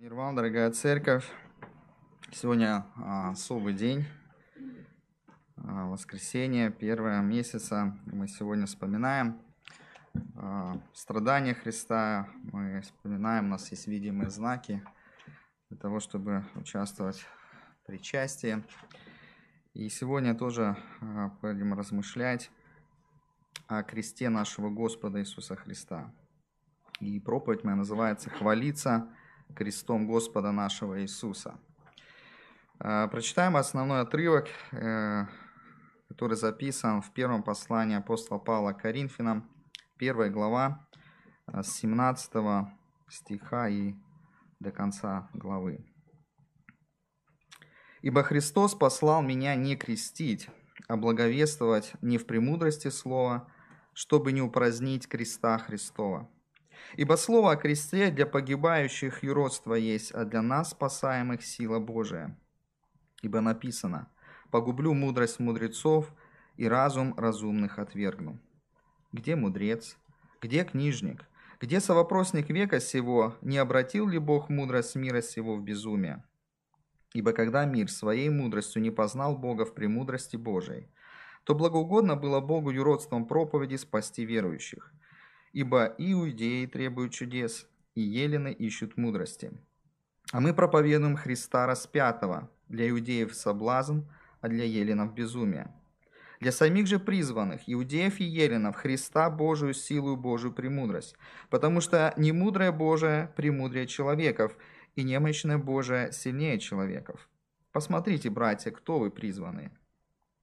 Мир вам, дорогая церковь. Сегодня а, особый день, а, воскресенье, первое месяца. Мы сегодня вспоминаем а, страдания Христа, мы вспоминаем, у нас есть видимые знаки для того, чтобы участвовать в причастии. И сегодня тоже будем размышлять о кресте нашего Господа Иисуса Христа. И проповедь моя называется «Хвалиться крестом Господа нашего Иисуса». А, прочитаем основной отрывок, э, который записан в первом послании апостола Павла к Коринфянам, первая глава, а, с 17 стиха и до конца главы. «Ибо Христос послал меня не крестить, а благовествовать не в премудрости слова, чтобы не упразднить креста Христова. Ибо слово о кресте для погибающих юродство есть, а для нас, спасаемых, сила Божия. Ибо написано, погублю мудрость мудрецов и разум разумных отвергну. Где мудрец? Где книжник? Где совопросник века сего? Не обратил ли Бог мудрость мира сего в безумие? Ибо когда мир своей мудростью не познал Бога в премудрости Божией, то благоугодно было Богу юродством проповеди спасти верующих. Ибо иудеи требуют чудес, и елены ищут мудрости. А мы проповедуем Христа распятого, для иудеев соблазн, а для еленов безумие. Для самих же призванных, иудеев и еленов, Христа Божию силу Божию премудрость, потому что не мудрое Божие премудрее человеков, и немощное Божие сильнее человеков. Посмотрите, братья, кто вы призванные.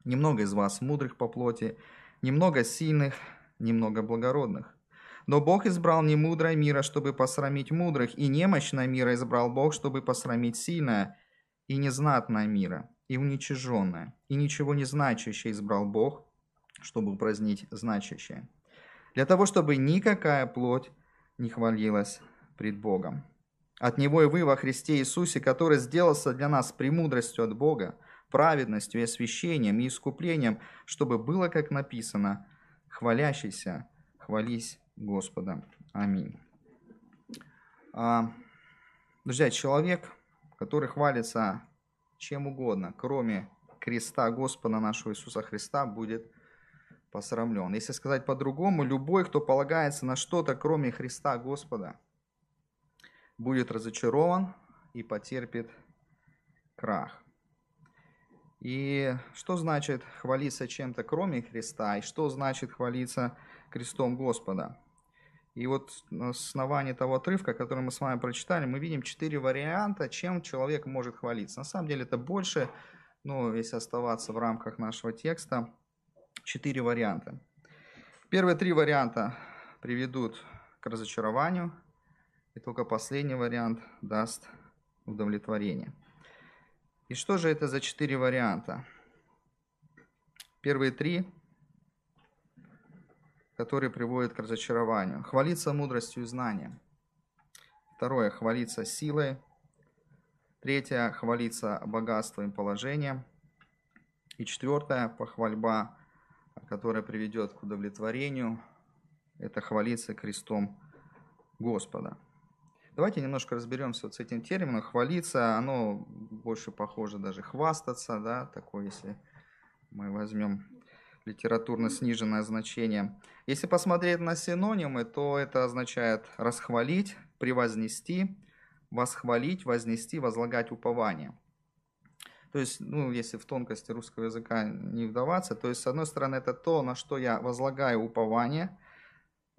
Немного из вас мудрых по плоти, немного сильных, немного благородных. Но Бог избрал не мудрое мира, чтобы посрамить мудрых, и немощное мира избрал Бог, чтобы посрамить сильное, и незнатное мира, и уничиженное, и ничего не значащее избрал Бог, чтобы упразднить значащее. Для того, чтобы никакая плоть не хвалилась пред Богом. От Него и вы во Христе Иисусе, который сделался для нас премудростью от Бога, праведностью и освящением и искуплением, чтобы было, как написано, хвалящийся, хвались Господа. Аминь. А, друзья, человек, который хвалится чем угодно, кроме креста Господа нашего Иисуса Христа, будет посрамлен. Если сказать по-другому, любой, кто полагается на что-то, кроме Христа Господа, будет разочарован и потерпит крах. И что значит хвалиться чем-то кроме Христа, и что значит хвалиться крестом Господа? И вот на основании того отрывка, который мы с вами прочитали, мы видим четыре варианта, чем человек может хвалиться. На самом деле это больше, ну, если оставаться в рамках нашего текста, четыре варианта. Первые три варианта приведут к разочарованию, и только последний вариант даст удовлетворение. И что же это за четыре варианта? Первые три которые приводят к разочарованию. Хвалиться мудростью и знанием. Второе – хвалиться силой. Третье – хвалиться богатством и положением. И четвертое – похвальба, которая приведет к удовлетворению. Это хвалиться крестом Господа. Давайте немножко разберемся вот с этим термином. Хвалиться, оно больше похоже даже хвастаться, да, такое, если мы возьмем литературно сниженное значение. Если посмотреть на синонимы, то это означает расхвалить, превознести, восхвалить, вознести, возлагать упование. То есть, ну, если в тонкости русского языка не вдаваться, то есть, с одной стороны, это то, на что я возлагаю упование,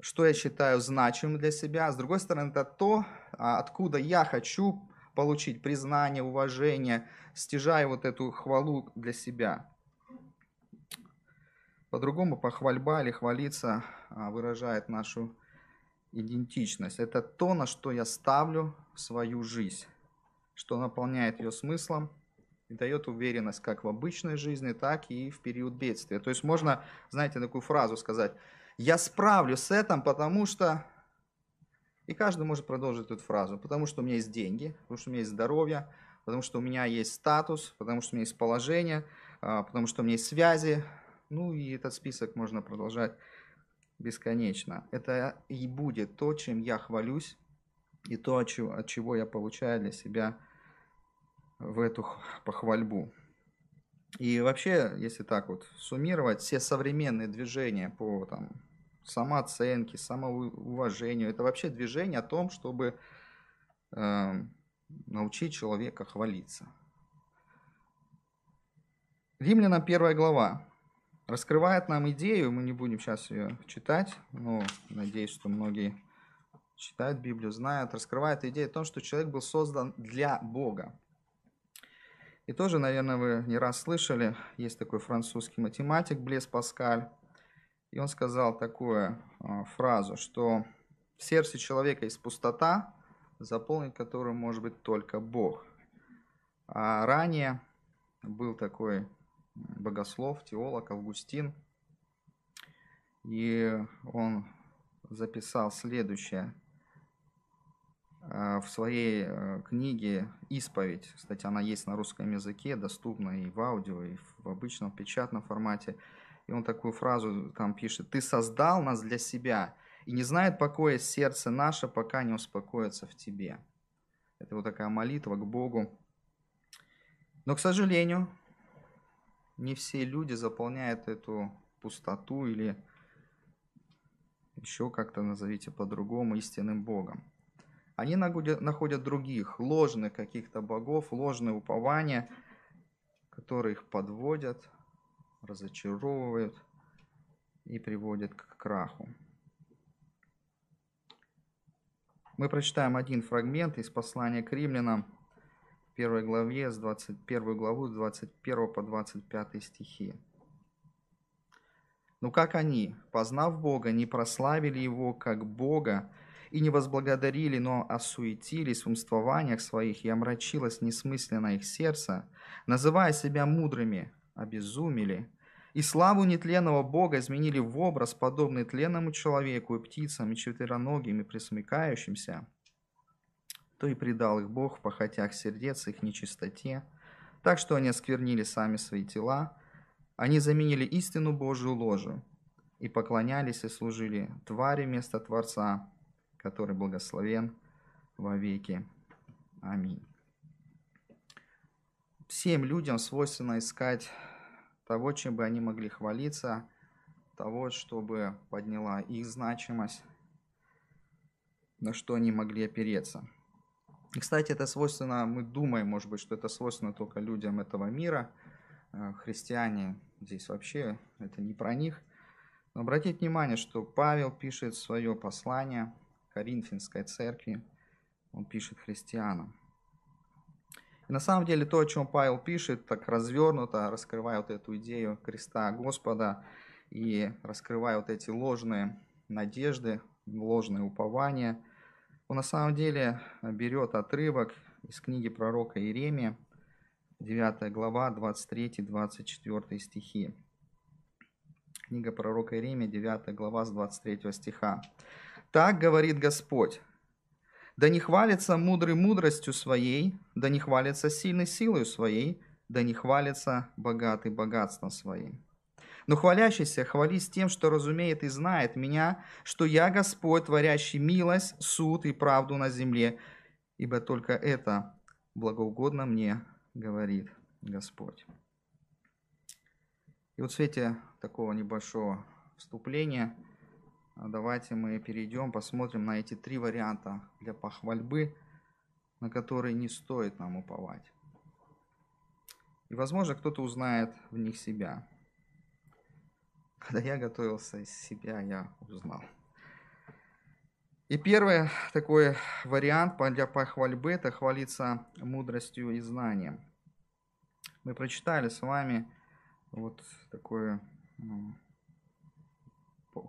что я считаю значимым для себя, с другой стороны, это то, а, откуда я хочу получить признание, уважение, стяжая вот эту хвалу для себя. По-другому похвальба или хвалиться а, выражает нашу идентичность. Это то, на что я ставлю свою жизнь, что наполняет ее смыслом и дает уверенность как в обычной жизни, так и в период бедствия. То есть можно, знаете, такую фразу сказать, я справлюсь с этим, потому что... И каждый может продолжить эту фразу, потому что у меня есть деньги, потому что у меня есть здоровье, потому что у меня есть статус, потому что у меня есть положение, а, потому что у меня есть связи, ну и этот список можно продолжать бесконечно. Это и будет то, чем я хвалюсь, и то, от чего, от чего я получаю для себя в эту похвальбу. И вообще, если так вот суммировать, все современные движения по там, самооценке, самоуважению, это вообще движение о том, чтобы э, научить человека хвалиться. Римлянам первая глава раскрывает нам идею, мы не будем сейчас ее читать, но надеюсь, что многие читают Библию, знают, раскрывает идею о том, что человек был создан для Бога. И тоже, наверное, вы не раз слышали, есть такой французский математик Блес Паскаль, и он сказал такую а, фразу, что в сердце человека есть пустота, заполнить которую может быть только Бог. А ранее был такой богослов, теолог Августин, и он записал следующее – Э, в своей э, книге «Исповедь». Кстати, она есть на русском языке, доступна и в аудио, и в обычном печатном формате. И он такую фразу там пишет. «Ты создал нас для себя, и не знает покоя сердце наше, пока не успокоится в тебе». Это вот такая молитва к Богу. Но, к сожалению, не все люди заполняют эту пустоту или еще как-то назовите по-другому истинным Богом. Они находят других, ложных каких-то богов, ложные упования, которые их подводят, разочаровывают и приводят к краху. Мы прочитаем один фрагмент из послания к римлянам, первой главе, с 21 главу, с 21 по 25 стихи. «Ну как они, познав Бога, не прославили Его как Бога, и не возблагодарили, но осуетились в умствованиях своих, и омрачилось несмысленно их сердце, называя себя мудрыми, обезумели, и славу нетленного Бога изменили в образ, подобный тленному человеку и птицам, и четвероногим, и присмыкающимся, то и предал их Бог в похотях сердец их нечистоте, так что они осквернили сами свои тела, они заменили истину Божию ложью, и поклонялись и служили твари вместо Творца, который благословен во веки. Аминь. Всем людям свойственно искать того, чем бы они могли хвалиться, того, чтобы подняла их значимость, на что они могли опереться. И, кстати, это свойственно, мы думаем, может быть, что это свойственно только людям этого мира. Э, христиане здесь вообще, это не про них. Но обратите внимание, что Павел пишет свое послание – Коринфянской церкви, он пишет христианам. И на самом деле то, о чем Павел пишет, так развернуто, раскрывая вот эту идею креста Господа и раскрывая вот эти ложные надежды, ложные упования, он на самом деле берет отрывок из книги пророка Иеремия, 9 глава, 23-24 стихи. Книга пророка Иеремия, 9 глава, с 23 стиха. Так говорит Господь. Да не хвалится мудрый мудростью своей, да не хвалится сильной силой своей, да не хвалится богатый богатством своим. Но хвалящийся хвались тем, что разумеет и знает меня, что я Господь, творящий милость, суд и правду на земле, ибо только это благоугодно мне, говорит Господь. И вот в свете такого небольшого вступления – а давайте мы перейдем, посмотрим на эти три варианта для похвальбы, на которые не стоит нам уповать. И, возможно, кто-то узнает в них себя. Когда я готовился из себя, я узнал. И первый такой вариант для похвальбы – это хвалиться мудростью и знанием. Мы прочитали с вами вот такое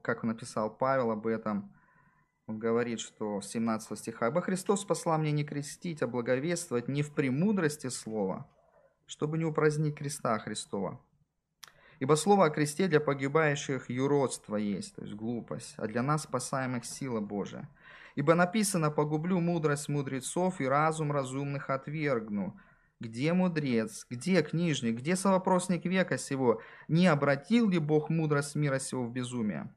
как написал Павел об этом, он говорит, что 17 стиха, «Ибо Христос послал мне не крестить, а благовествовать не в премудрости слова, чтобы не упразднить креста Христова. Ибо слово о кресте для погибающих юродство есть, то есть глупость, а для нас спасаемых сила Божия. Ибо написано, погублю мудрость мудрецов и разум разумных отвергну. Где мудрец? Где книжник? Где совопросник века сего? Не обратил ли Бог мудрость мира сего в безумие?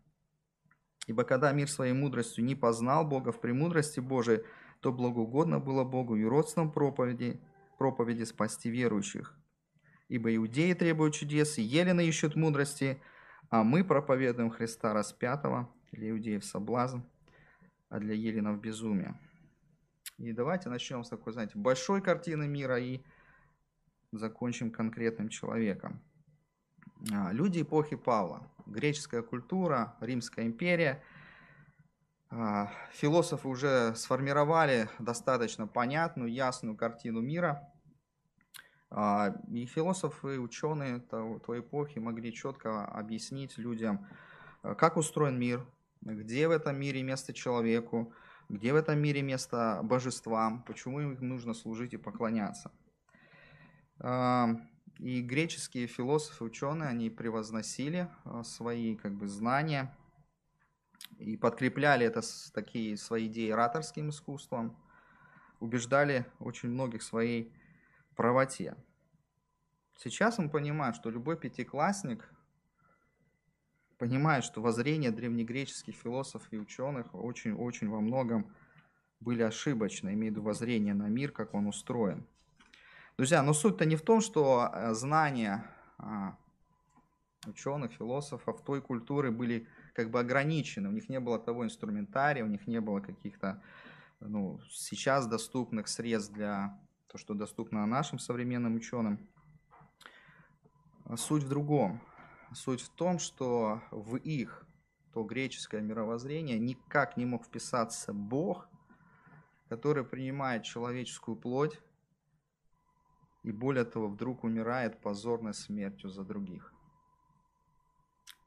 Ибо когда мир своей мудростью не познал Бога в премудрости Божией, то благоугодно было Богу и родством проповеди, проповеди спасти верующих. Ибо иудеи требуют чудес, и елены ищут мудрости, а мы проповедуем Христа распятого, для иудеев соблазн, а для еленов безумие. И давайте начнем с такой, знаете, большой картины мира и закончим конкретным человеком. А, люди эпохи Павла, греческая культура, Римская империя. А, философы уже сформировали достаточно понятную, ясную картину мира. А, и философы, ученые той эпохи могли четко объяснить людям, как устроен мир, где в этом мире место человеку, где в этом мире место божествам, почему им нужно служить и поклоняться. И греческие философы, ученые, они превозносили а, свои как бы, знания и подкрепляли это с такие свои идеи ораторским искусством, убеждали очень многих своей правоте. Сейчас мы понимаем, что любой пятиклассник понимает, что воззрения древнегреческих философов и ученых очень-очень во многом были ошибочны, имеют воззрение на мир, как он устроен – Друзья, но суть-то не в том, что э, знания а, ученых, философов той культуры были как бы ограничены. У них не было того инструментария, у них не было каких-то ну, сейчас доступных средств для то, что доступно нашим современным ученым. Суть в другом. Суть в том, что в их то греческое мировоззрение никак не мог вписаться Бог, который принимает человеческую плоть, и более того, вдруг умирает позорной смертью за других.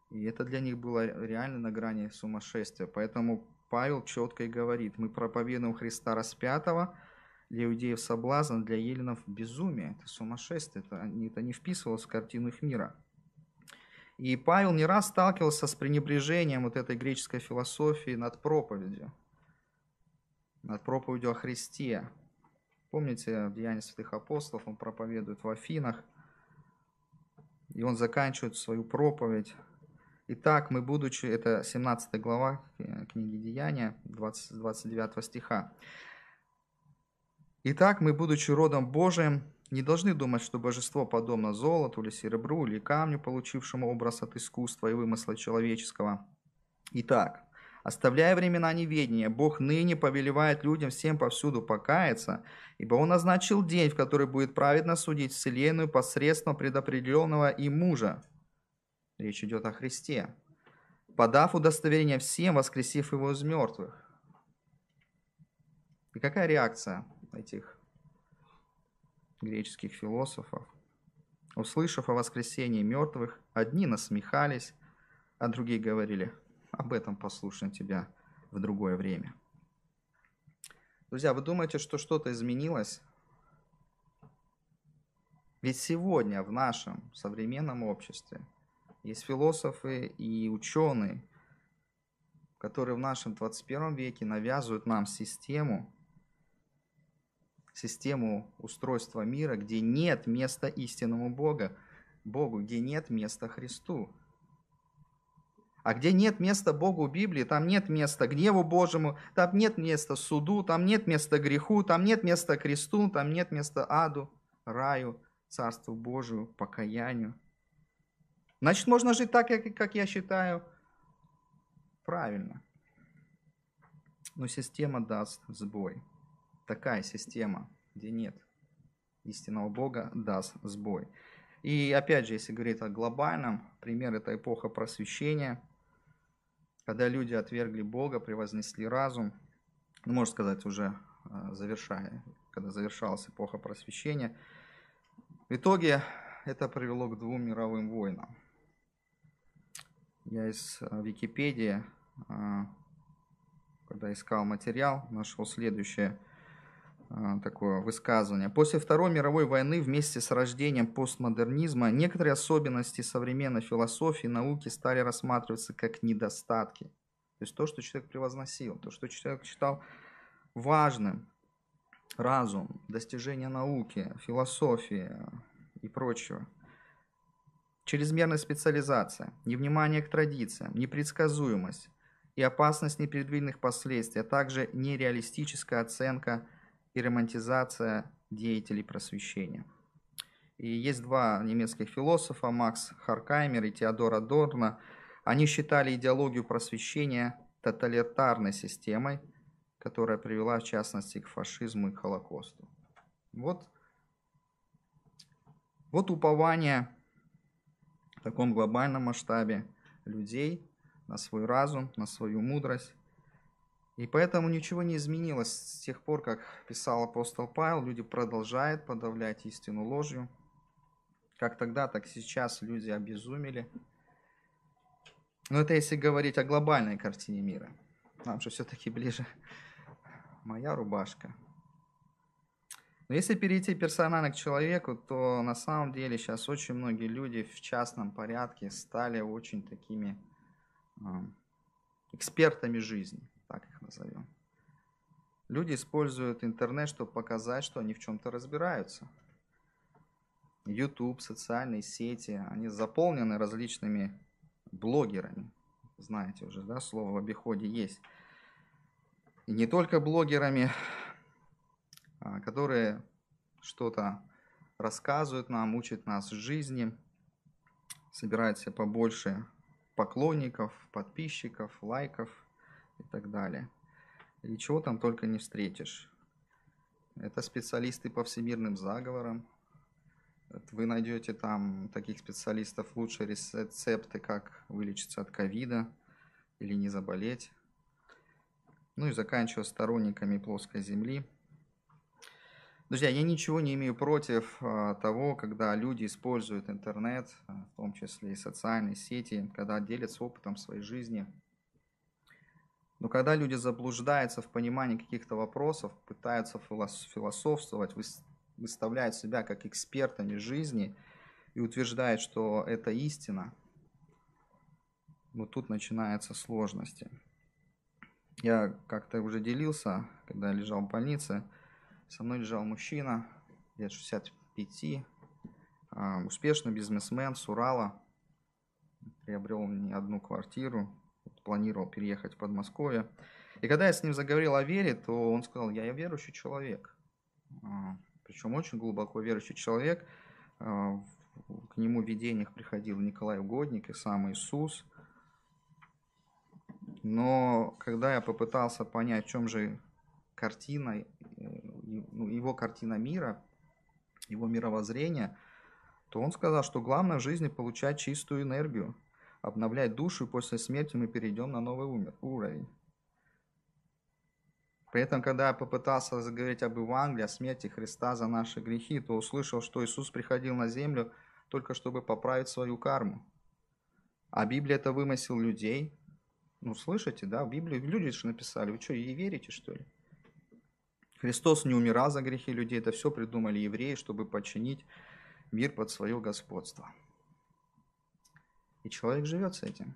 И это для них было реально на грани сумасшествия. Поэтому Павел четко и говорит, мы проповедуем Христа распятого, для иудеев соблазн, для еленов безумие. Это сумасшествие, это, это не вписывалось в картину их мира. И Павел не раз сталкивался с пренебрежением вот этой греческой философии над проповедью. Над проповедью о Христе, Помните, в Деянии святых апостолов он проповедует в Афинах, и он заканчивает свою проповедь. Итак, мы будучи, это 17 глава книги Деяния, 20, 29 стиха. Итак, мы, будучи родом Божиим, не должны думать, что божество подобно золоту или серебру или камню, получившему образ от искусства и вымысла человеческого. Итак, Оставляя времена неведения, Бог ныне повелевает людям всем повсюду покаяться, ибо Он назначил день, в который будет праведно судить вселенную посредством предопределенного и мужа. Речь идет о Христе. Подав удостоверение всем, воскресив его из мертвых. И какая реакция этих греческих философов? Услышав о воскресении мертвых, одни насмехались, а другие говорили – об этом послушаем тебя в другое время. Друзья, вы думаете, что что-то изменилось? Ведь сегодня в нашем современном обществе есть философы и ученые, которые в нашем 21 веке навязывают нам систему, систему устройства мира, где нет места истинному Бога, Богу, где нет места Христу. А где нет места Богу в Библии, там нет места гневу Божьему, там нет места суду, там нет места греху, там нет места кресту, там нет места аду, раю, Царству Божию, покаянию. Значит, можно жить так, как я считаю, правильно. Но система даст сбой. Такая система, где нет истинного Бога, даст сбой. И опять же, если говорить о глобальном, пример это эпоха просвещения – когда люди отвергли Бога, превознесли разум, ну, можно сказать, уже а, завершая, когда завершалась эпоха просвещения, в итоге это привело к двум мировым войнам. Я из а, Википедии, а, когда искал материал, нашел следующее – такое высказывание. После Второй мировой войны вместе с рождением постмодернизма некоторые особенности современной философии и науки стали рассматриваться как недостатки. То есть то, что человек превозносил, то, что человек считал важным. Разум, достижение науки, философии и прочего. Чрезмерная специализация, невнимание к традициям, непредсказуемость и опасность непредвиденных последствий, а также нереалистическая оценка и романтизация деятелей просвещения. И есть два немецких философа, Макс Харкаймер и Теодор Адорно. Они считали идеологию просвещения тоталитарной системой, которая привела, в частности, к фашизму и к Холокосту. Вот, вот упование в таком глобальном масштабе людей на свой разум, на свою мудрость. И поэтому ничего не изменилось с тех пор, как писал апостол Павел. Люди продолжают подавлять истину ложью. Как тогда, так сейчас люди обезумели. Но это если говорить о глобальной картине мира. Нам же все-таки ближе моя рубашка. Но если перейти персонально к человеку, то на самом деле сейчас очень многие люди в частном порядке стали очень такими э, экспертами жизни, так их назовем. Люди используют интернет, чтобы показать, что они в чем-то разбираются. YouTube, социальные сети, они заполнены различными блогерами. Знаете уже, да, слово в обиходе есть. И не только блогерами, а, которые что-то рассказывают нам, учат нас жизни, собирают себе побольше поклонников, подписчиков, лайков и так далее. И чего там только не встретишь. Это специалисты по всемирным заговорам. Вы найдете там таких специалистов лучшие рецепты, как вылечиться от ковида или не заболеть ну и заканчивая сторонниками плоской земли. Друзья, я ничего не имею против а, того, когда люди используют интернет, а, в том числе и социальные сети, когда делятся опытом своей жизни. Но когда люди заблуждаются в понимании каких-то вопросов, пытаются философствовать, выставляют себя как экспертами жизни и утверждают, что это истина, вот тут начинаются сложности. Я как-то уже делился, когда лежал в больнице. Со мной лежал мужчина, лет 65, а, успешный бизнесмен с Урала. Приобрел не одну квартиру, планировал переехать в Подмосковье. И когда я с ним заговорил о вере, то он сказал, я верующий человек. А, Причем очень глубоко верующий человек. А, к нему в видениях приходил Николай Угодник и сам Иисус – но когда я попытался понять, в чем же картина, э, ну, его картина мира, его мировоззрение, то он сказал, что главное в жизни получать чистую энергию, обновлять душу, и после смерти мы перейдем на новый уровень. При этом, когда я попытался заговорить об Евангелии, о смерти Христа за наши грехи, то услышал, что Иисус приходил на землю только чтобы поправить свою карму. А Библия это вымысел людей, ну, слышите, да, в Библии люди же написали. Вы что, ей верите, что ли? Христос не умирал за грехи людей. Это все придумали евреи, чтобы подчинить мир под свое господство. И человек живет с этим.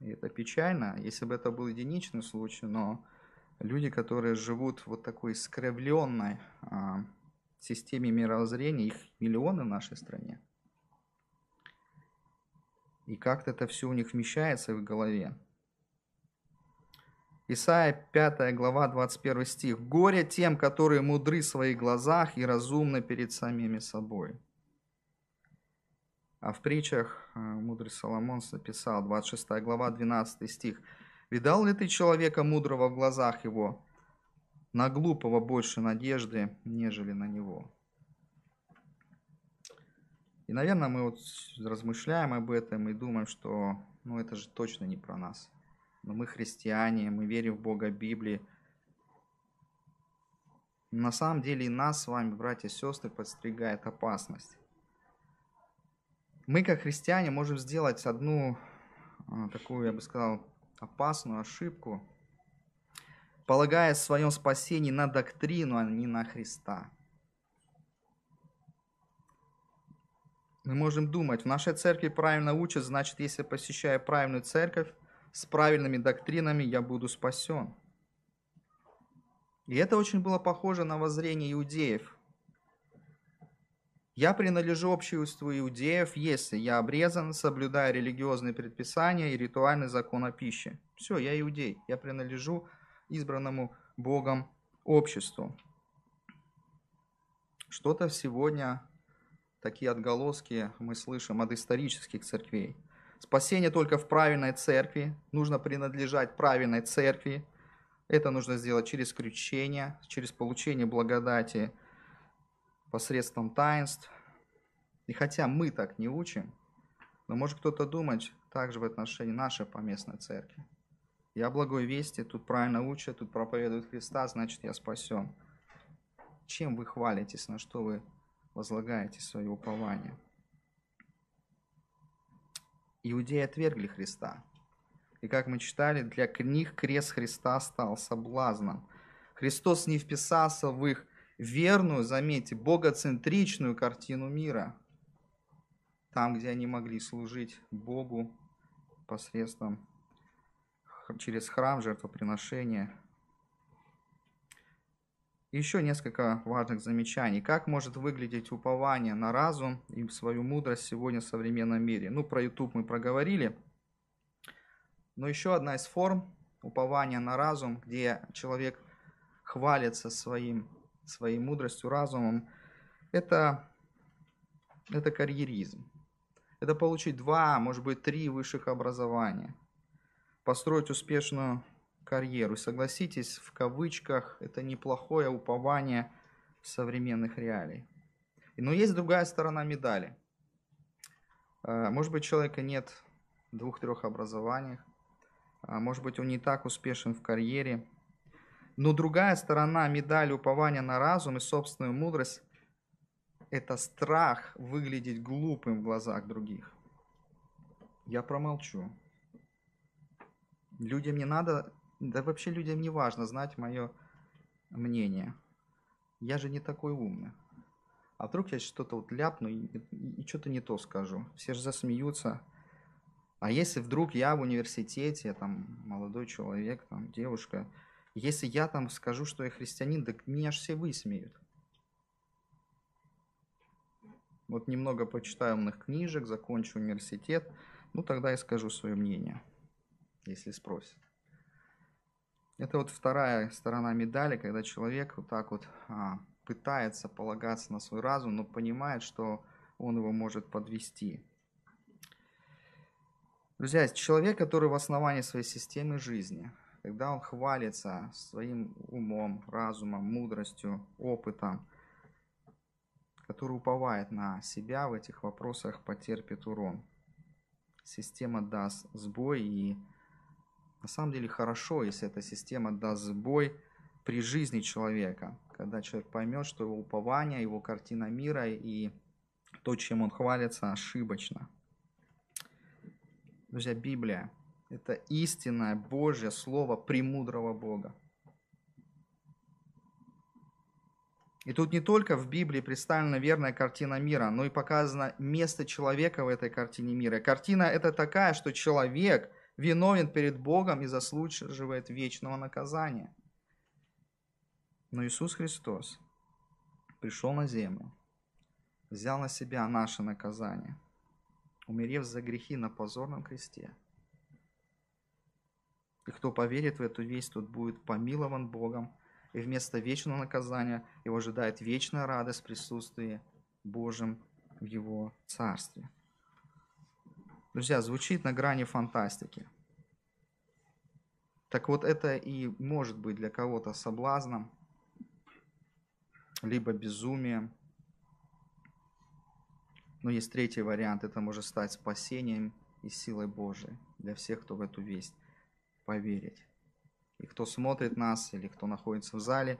И это печально, если бы это был единичный случай, но люди, которые живут в вот такой искривленной а, системе мировоззрения, их миллионы в нашей стране. И как-то это все у них вмещается в голове. Исайя 5 глава 21 стих. «Горе тем, которые мудры в своих глазах и разумны перед самими собой». А в притчах э, мудрый Соломон написал, 26 глава 12 стих. «Видал ли ты человека мудрого в глазах его? На глупого больше надежды, нежели на него». И, наверное, мы вот размышляем об этом и думаем, что ну, это же точно не про нас. Но мы христиане, мы верим в Бога Библии. на самом деле и нас с вами, братья и сестры, подстерегает опасность. Мы, как христиане, можем сделать одну а, такую, я бы сказал, опасную ошибку, полагая в своем на доктрину, а не на Христа. Мы можем думать, в нашей церкви правильно учат, значит, если посещаю правильную церковь с правильными доктринами, я буду спасен. И это очень было похоже на воззрение иудеев. Я принадлежу обществу иудеев, если я обрезан, соблюдая религиозные предписания и ритуальный закон о пище. Все, я иудей, я принадлежу избранному Богом обществу. Что-то сегодня, такие отголоски мы слышим от исторических церквей. Спасение только в правильной церкви, нужно принадлежать правильной церкви. Это нужно сделать через крещение, через получение благодати – посредством таинств. И хотя мы так не учим, но может кто-то думать также в отношении нашей поместной церкви. Я благой вести, тут правильно учат, тут проповедуют Христа, значит я спасен. Чем вы хвалитесь, на что вы возлагаете свое упование? Иудеи отвергли Христа. И как мы читали, для них крест Христа стал соблазном. Христос не вписался в их верную, заметьте, богоцентричную картину мира. Там, где они могли служить Богу посредством, через храм, жертвоприношения. Еще несколько важных замечаний. Как может выглядеть упование на разум и свою мудрость сегодня в современном мире? Ну, про YouTube мы проговорили. Но еще одна из форм упования на разум, где человек хвалится своим своей мудростью, разумом, это, это карьеризм. Это получить два, может быть, три высших образования. Построить успешную карьеру. Согласитесь, в кавычках, это неплохое упование современных реалий. Но есть другая сторона медали. Э, может быть, человека нет двух-трех образований, а может быть, он не так успешен в карьере, но другая сторона медали упования на разум и собственную мудрость – это страх выглядеть глупым в глазах других. Я промолчу. Людям не надо, да вообще людям не важно знать мое мнение. Я же не такой умный. А вдруг я что-то вот ляпну и, и, что-то не то скажу. Все же засмеются. А если вдруг я в университете, там, молодой человек, там, девушка, если я там скажу, что я христианин, так меня же все высмеют. Вот немного почитаю умных книжек, закончу университет, ну тогда и скажу свое мнение, если спросят. Это вот вторая сторона медали, когда человек вот так вот а, пытается полагаться на свой разум, но понимает, что он его может подвести. Друзья, человек, который в основании своей системы жизни – когда он хвалится своим умом, разумом, мудростью, опытом, который уповает на себя в этих вопросах, потерпит урон. Система даст сбой, и на самом деле хорошо, если эта система даст сбой при жизни человека, когда человек поймет, что его упование, его картина мира и то, чем он хвалится, ошибочно. Друзья, Библия это истинное Божье Слово премудрого Бога. И тут не только в Библии представлена верная картина мира, но и показано место человека в этой картине мира. Картина это такая, что человек виновен перед Богом и заслуживает вечного наказания. Но Иисус Христос пришел на землю, взял на себя наше наказание, умерев за грехи на позорном кресте – и кто поверит в эту весть, тот будет помилован Богом, и вместо вечного наказания его ожидает вечная радость в присутствии Божьем в его царстве. Друзья, звучит на грани фантастики. Так вот, это и может быть для кого-то соблазном, либо безумием. Но есть третий вариант, это может стать спасением и силой Божией для всех, кто в эту весть поверить. И кто смотрит нас или кто находится в зале,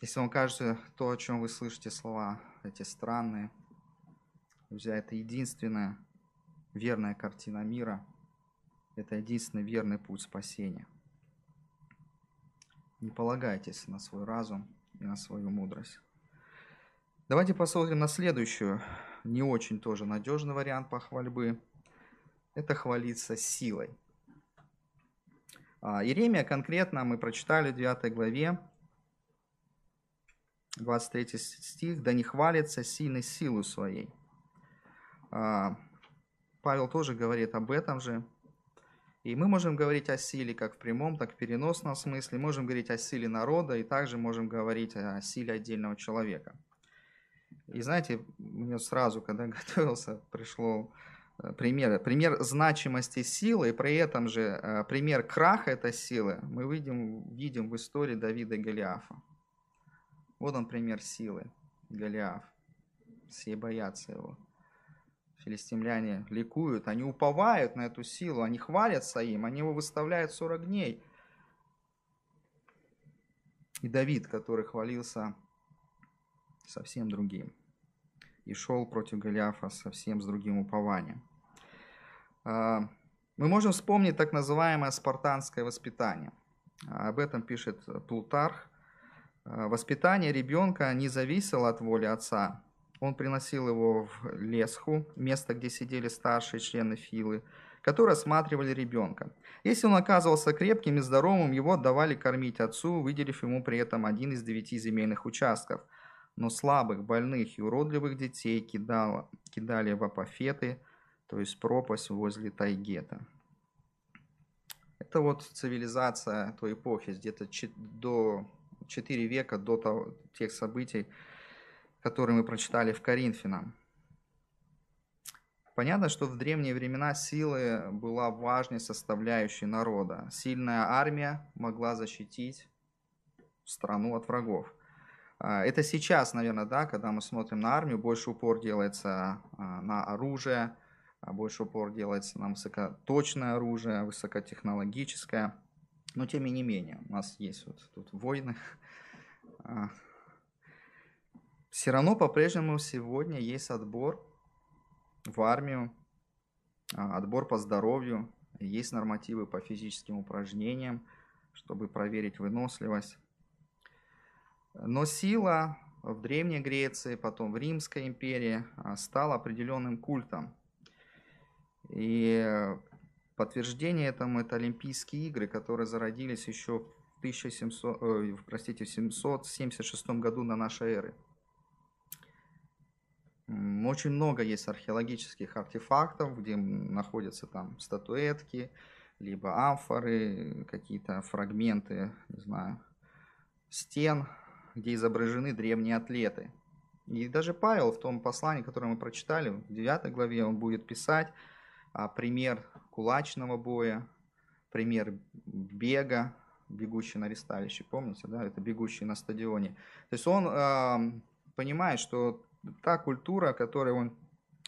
если вам кажется, то, о чем вы слышите слова, эти странные, друзья, это единственная верная картина мира, это единственный верный путь спасения. Не полагайтесь на свой разум и на свою мудрость. Давайте посмотрим на следующую, не очень тоже надежный вариант похвальбы. Это хвалиться силой. А, Иеремия конкретно мы прочитали в 9 главе. 23 стих, «Да не хвалится сильной силой своей». А, Павел тоже говорит об этом же. И мы можем говорить о силе как в прямом, так и в переносном смысле. Можем говорить о силе народа и также можем говорить о силе отдельного человека. И знаете, мне сразу, когда готовился, пришло э, пример, пример значимости силы, и при этом же э, пример краха этой силы мы видим, видим в истории Давида и Голиафа. Вот он пример силы, Голиаф. Все боятся его. Филистимляне ликуют, они уповают на эту силу, они хвалятся им, они его выставляют 40 дней. И Давид, который хвалился совсем другим. И шел против Голиафа совсем с другим упованием. А, мы можем вспомнить так называемое спартанское воспитание. Об этом пишет Плутарх. А, воспитание ребенка не зависело от воли отца. Он приносил его в Лесху, место, где сидели старшие члены Филы, которые осматривали ребенка. Если он оказывался крепким и здоровым, его отдавали кормить отцу, выделив ему при этом один из девяти земельных участков – но слабых, больных и уродливых детей кидало, кидали в апофеты, то есть пропасть возле Тайгета. Это вот цивилизация той эпохи, где-то до 4 века до того, тех событий, которые мы прочитали в Коринфянам. Понятно, что в древние времена силы была важной составляющей народа. Сильная армия могла защитить страну от врагов. А, это сейчас, наверное, да, когда мы смотрим на армию, больше упор делается а, на оружие, а больше упор делается на высокоточное оружие, высокотехнологическое. Но тем не менее, у нас есть вот тут войны. Все равно по-прежнему сегодня есть отбор в армию, отбор по здоровью, есть нормативы по физическим упражнениям, чтобы проверить выносливость. Но сила в Древней Греции, потом в Римской империи а, стала определенным культом. И подтверждение этому это Олимпийские игры, которые зародились еще в 1700, э, простите, в 776 году на нашей эры. Очень много есть археологических артефактов, где находятся там статуэтки, либо амфоры, какие-то фрагменты, не знаю, стен где изображены древние атлеты. И даже Павел в том послании, которое мы прочитали, в 9 главе, он будет писать пример кулачного боя, пример бега, бегущий на ресталище, помните, да, это бегущий на стадионе. То есть он э, понимает, что та культура, которую он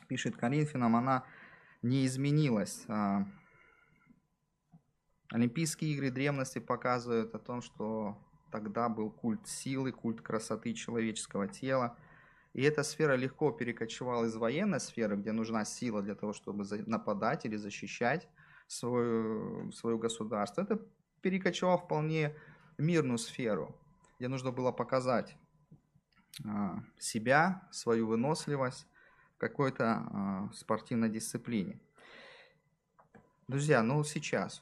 пишет Коринфянам, она не изменилась. А, Олимпийские игры древности показывают о том, что Тогда был культ силы, культ красоты человеческого тела. И эта сфера легко перекочевала из военной сферы, где нужна сила для того, чтобы нападать или защищать свое, свое государство. Это перекочевало вполне мирную сферу, где нужно было показать а, себя, свою выносливость в какой-то а, спортивной дисциплине. Друзья, ну сейчас,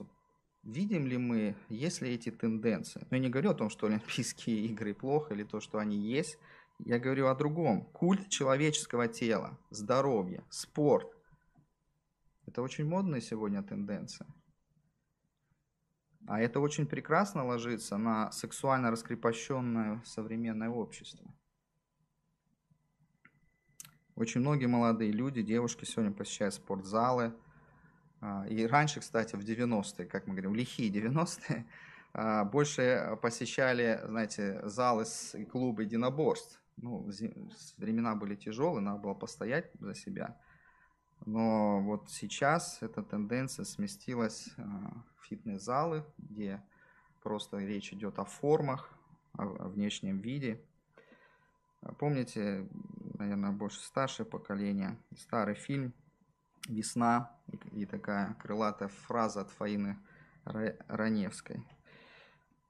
видим ли мы, есть ли эти тенденции. Но я не говорю о том, что Олимпийские игры плохо или то, что они есть. Я говорю о другом. Культ человеческого тела, здоровье, спорт. Это очень модная сегодня тенденция. А это очень прекрасно ложится на сексуально раскрепощенное современное общество. Очень многие молодые люди, девушки сегодня посещают спортзалы – а, и раньше, кстати, в 90-е, как мы говорим, лихие 90-е, а, больше посещали, знаете, залы и клубы единоборств. Ну, времена были тяжелые, надо было постоять за себя. Но вот сейчас эта тенденция сместилась а, в фитнес-залы, где просто речь идет о формах, о внешнем виде. Помните, наверное, больше старшее поколение, старый фильм весна и такая крылатая фраза от Фаины Раневской.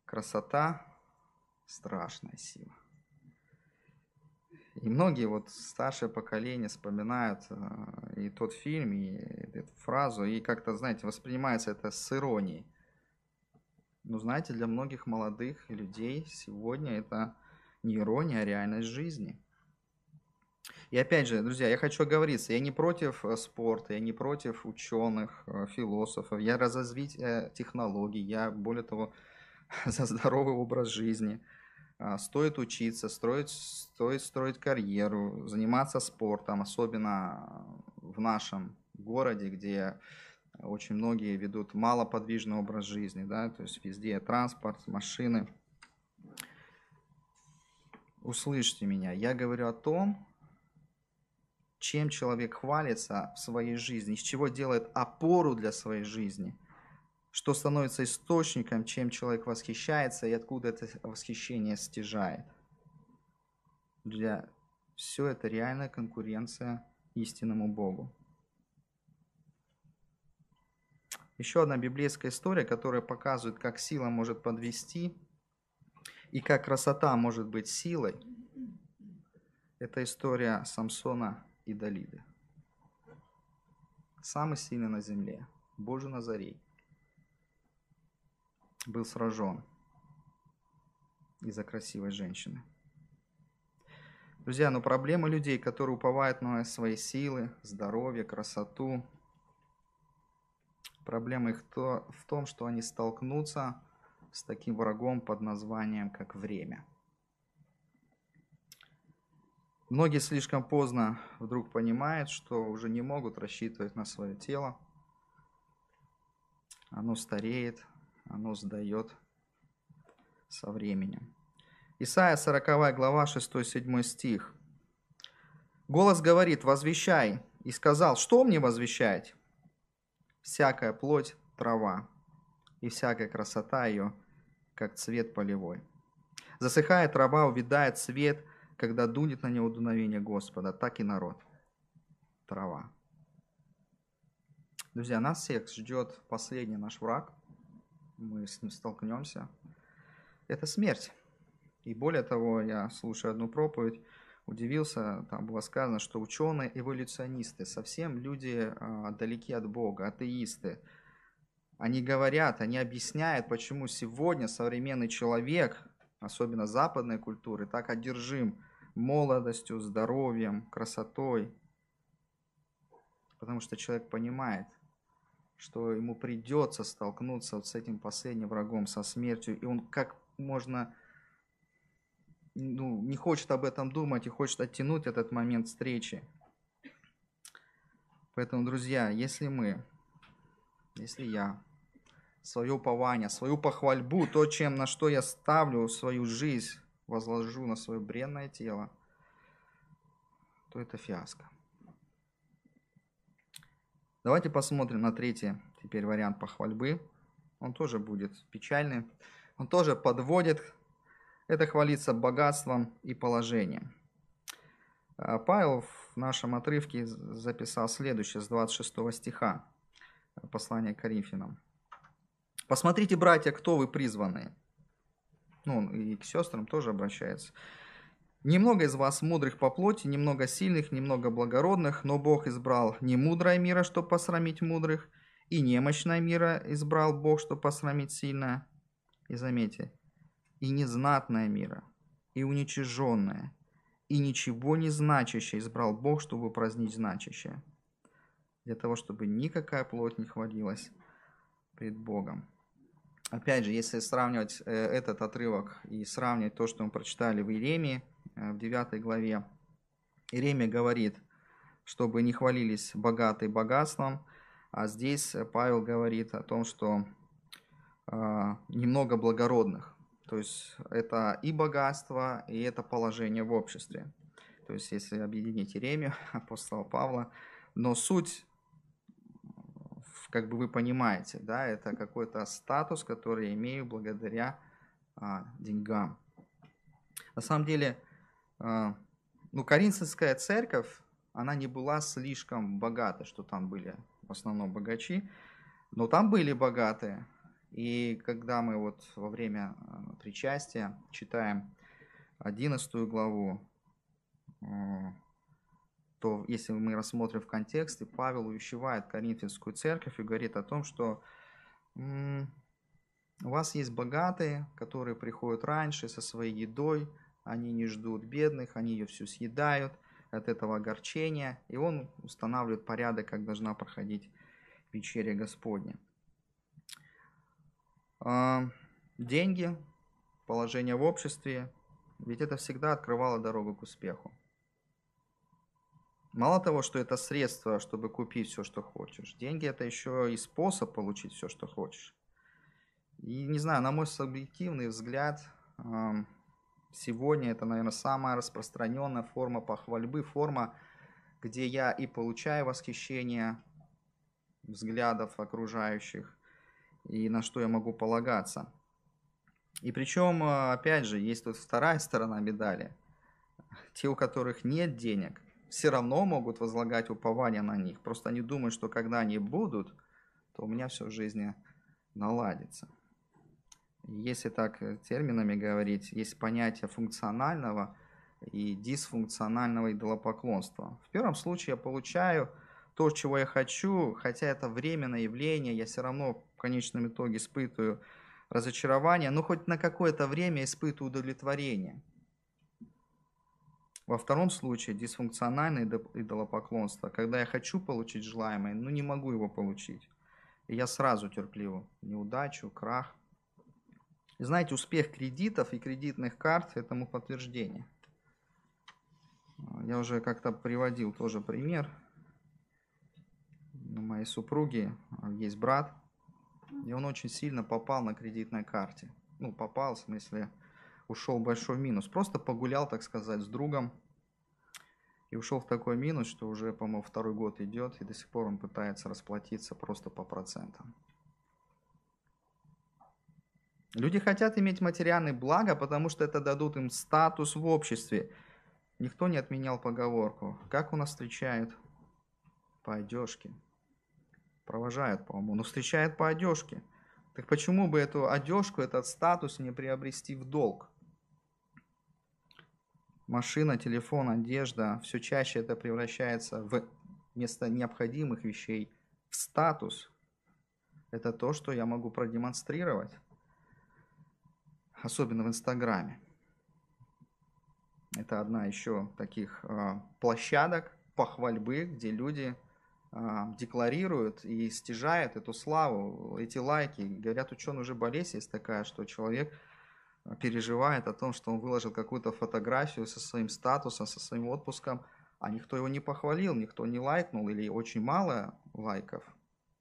Красота – страшная сила. И многие вот старшее поколение вспоминают э, и тот фильм, и эту фразу, и как-то, знаете, воспринимается это с иронией. Но знаете, для многих молодых людей сегодня это Не ирония, а реальность жизни. И опять же, друзья, я хочу оговориться, я не против э, спорта, я не против ученых, э, философов, я за развитие технологий, я, более того, за здоровый образ жизни. А, стоит учиться, строить, стоит строить карьеру, заниматься спортом, особенно в нашем городе, где очень многие ведут малоподвижный образ жизни, да, то есть везде транспорт, машины. Услышьте меня, я говорю о том, чем человек хвалится в своей жизни, из чего делает опору для своей жизни, что становится источником, чем человек восхищается и откуда это восхищение стяжает. Для все это реальная конкуренция истинному Богу. Еще одна библейская история, которая показывает, как сила может подвести и как красота может быть силой. Это история Самсона и Далиды. Самый сильный на земле, Божий Назарей, был сражен из-за красивой женщины. Друзья, но проблема людей, которые уповают на свои силы, здоровье, красоту, проблема их то, в том, что они столкнутся с таким врагом под названием, как время – Многие слишком поздно вдруг понимают, что уже не могут рассчитывать на свое тело. Оно стареет, оно сдает со временем. Исайя 40 глава 6-7 стих. Голос говорит, возвещай, и сказал, что мне возвещать? Всякая плоть – трава, и всякая красота ее, как цвет полевой. Засыхает трава, увядает цвет – когда дунет на него дуновение Господа, так и народ. Трава. Друзья, нас всех ждет последний наш враг. Мы с ним столкнемся. Это смерть. И более того, я слушаю одну проповедь, удивился, там было сказано, что ученые эволюционисты, совсем люди а, далеки от Бога, атеисты. Они говорят, они объясняют, почему сегодня современный человек, особенно западной культуры, так одержим молодостью, здоровьем, красотой. Потому что человек понимает, что ему придется столкнуться вот с этим последним врагом, со смертью, и он как можно ну, не хочет об этом думать и хочет оттянуть этот момент встречи. Поэтому, друзья, если мы, если я свое упование, свою похвальбу, то, чем, на что я ставлю свою жизнь, возложу на свое бренное тело, то это фиаско. Давайте посмотрим на третий теперь вариант похвальбы. Он тоже будет печальный. Он тоже подводит. Это хвалиться богатством и положением. А Павел в нашем отрывке записал следующее с 26 стиха послания к Коринфянам. «Посмотрите, братья, кто вы призванные, ну, и к сестрам тоже обращается. Немного из вас мудрых по плоти, немного сильных, немного благородных, но Бог избрал не мудрое мира, чтобы посрамить мудрых, и немощное мира избрал Бог, чтобы посрамить сильное. И заметьте, и незнатное мира, и уничиженное, и ничего не значащее избрал Бог, чтобы упразднить значащее, для того, чтобы никакая плоть не хвалилась пред Богом опять же, если сравнивать э, этот отрывок и сравнивать то, что мы прочитали в Иеремии, в 9 главе, Иеремия говорит, чтобы не хвалились богатые богатством, а здесь Павел говорит о том, что э, немного благородных. То есть это и богатство, и это положение в обществе. То есть если объединить Иеремию, апостола Павла, но суть как бы вы понимаете, да, это какой-то статус, который я имею благодаря а, деньгам. На самом деле, ну, Коринфянская церковь, она не была слишком богата, что там были в основном богачи, но там были богатые. И когда мы вот во время а, причастия читаем 11 главу, а, то если мы рассмотрим в контексте, Павел увещевает Коринфянскую церковь и говорит о том, что у вас есть богатые, которые приходят раньше со своей едой, они не ждут бедных, они ее всю съедают от этого огорчения, и он устанавливает порядок, как должна проходить вечеря Господня. А, деньги, положение в обществе, ведь это всегда открывало дорогу к успеху. Мало того, что это средство, чтобы купить все, что хочешь, деньги это еще и способ получить все, что хочешь. И не знаю, на мой субъективный взгляд, сегодня это, наверное, самая распространенная форма похвальбы, форма, где я и получаю восхищение взглядов окружающих, и на что я могу полагаться. И причем, опять же, есть тут вторая сторона медали. Те, у которых нет денег, все равно могут возлагать упование на них. Просто они думают, что когда они будут, то у меня все в жизни наладится. Если так терминами говорить, есть понятие функционального и дисфункционального идолопоклонства. В первом случае я получаю то, чего я хочу, хотя это временное явление, я все равно в конечном итоге испытываю разочарование, но хоть на какое-то время испытываю удовлетворение – во втором случае дисфункциональное идолопоклонство, когда я хочу получить желаемое, но не могу его получить. И я сразу терплю неудачу, крах. Знаете, успех кредитов и кредитных карт этому подтверждение. Я уже как-то приводил тоже пример. У моей супруги есть брат, и он очень сильно попал на кредитной карте. Ну, попал, в смысле, ушел большой минус. Просто погулял, так сказать, с другом. И ушел в такой минус, что уже, по-моему, второй год идет, и до сих пор он пытается расплатиться просто по процентам. Люди хотят иметь материальные блага, потому что это дадут им статус в обществе. Никто не отменял поговорку. Как у нас встречают? По одежке. Провожают, по-моему, но встречают по одежке. Так почему бы эту одежку, этот статус не приобрести в долг? Машина, телефон, одежда, все чаще это превращается в вместо необходимых вещей в статус. Это то, что я могу продемонстрировать. Особенно в Инстаграме. Это одна еще таких э, площадок похвальбы, где люди э, декларируют и стяжают эту славу, эти лайки. Говорят, ученые уже болезнь есть такая, что человек переживает о том, что он выложил какую-то фотографию со своим статусом, со своим отпуском, а никто его не похвалил, никто не лайкнул или очень мало лайков,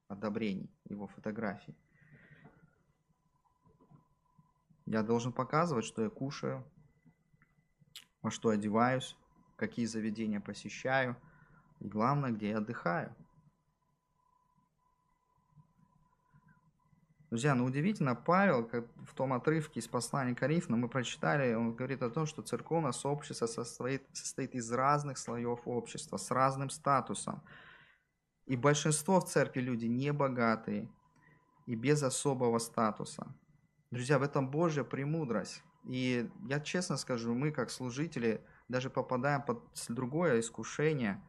одобрений его фотографий. Я должен показывать, что я кушаю, во что одеваюсь, какие заведения посещаю, и главное, где я отдыхаю. Друзья, ну удивительно, Павел, как в том отрывке из послания Коринфянам мы прочитали, он говорит о том, что церковное сообщество состоит, состоит из разных слоев общества, с разным статусом. И большинство в церкви люди не богатые и без особого статуса. Друзья, в этом Божья премудрость. И я честно скажу, мы как служители даже попадаем под другое искушение.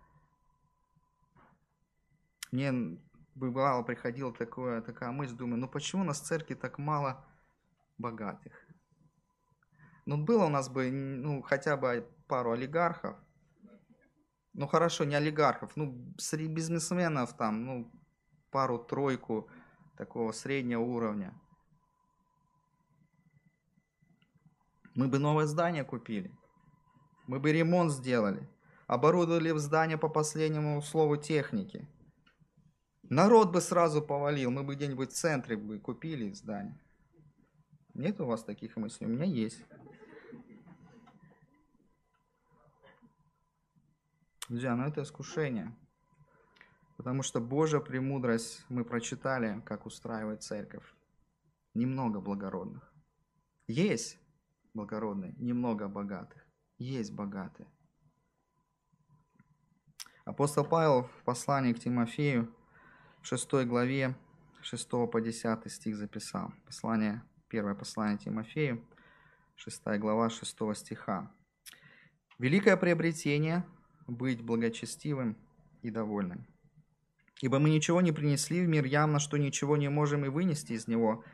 Мне бывало, приходила такое, такая мысль, думаю, ну почему у нас в церкви так мало богатых? Ну, было у нас бы, ну, хотя бы пару олигархов. Ну, хорошо, не олигархов, ну, среди бизнесменов там, ну, пару-тройку такого среднего уровня. Мы бы новое здание купили. Мы бы ремонт сделали. Оборудовали в здание по последнему слову техники. Народ бы сразу повалил, мы бы где-нибудь в центре бы купили здание. Нет у вас таких мыслей? У меня есть. Друзья, ну это искушение. Потому что Божья премудрость мы прочитали, как устраивает церковь. Немного благородных. Есть благородные, немного богатых. Есть богатые. Апостол Павел в послании к Тимофею 6 главе 6 по 10 стих записал. Послание, первое послание Тимофею, 6 глава 6 стиха. «Великое приобретение – быть благочестивым и довольным. Ибо мы ничего не принесли в мир, явно, что ничего не можем и вынести из него.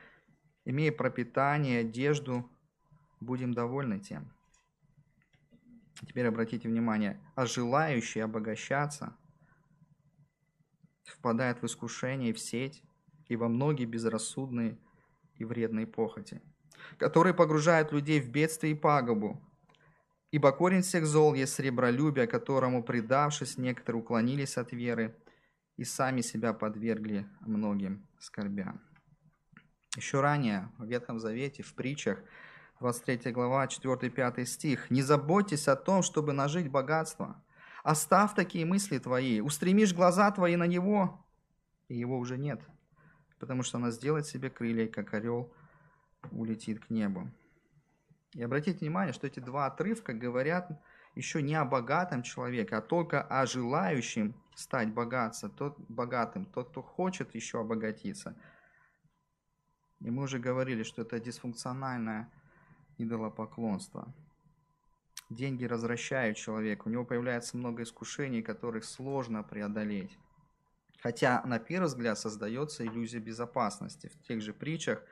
Имея пропитание, одежду, будем довольны тем. Теперь обратите внимание, а желающий обогащаться впадает в искушение и в сеть, и во многие безрассудные и вредные похоти, которые погружают людей в бедствие и пагубу. Ибо корень всех зол есть сребролюбие, которому, предавшись, некоторые уклонились от веры и сами себя подвергли многим скорбям. Еще ранее, в Ветхом Завете, в притчах, 23 глава, 4-5 стих. «Не заботьтесь о том, чтобы нажить богатство. Оставь такие мысли твои, устремишь глаза твои на него, и его уже нет, потому что она сделает себе крылья, как орел улетит к небу». И обратите внимание, что эти два отрывка говорят еще не о богатом человеке, а только о желающем стать богатцем, тот, богатым, тот, кто хочет еще обогатиться – и мы уже говорили, что это дисфункциональное идолопоклонство. Деньги развращают человека, у него появляется много искушений, которых сложно преодолеть. Хотя на первый взгляд создается иллюзия безопасности. В тех же притчах,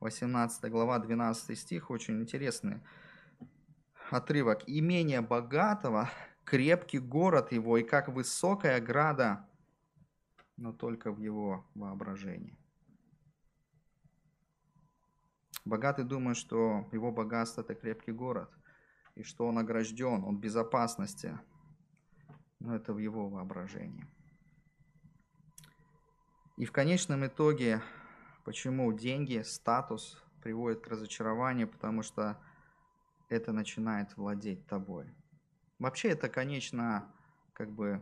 18 глава, 12 стих, очень интересный отрывок. «Имение богатого, крепкий город его, и как высокая ограда, но только в его воображении». Богатый думает, что его богатство – это крепкий город, и что он огражден, он в безопасности. Но это в его воображении. И в конечном итоге, почему деньги, статус приводят к разочарованию, потому что это начинает владеть тобой. Вообще это, конечно, как бы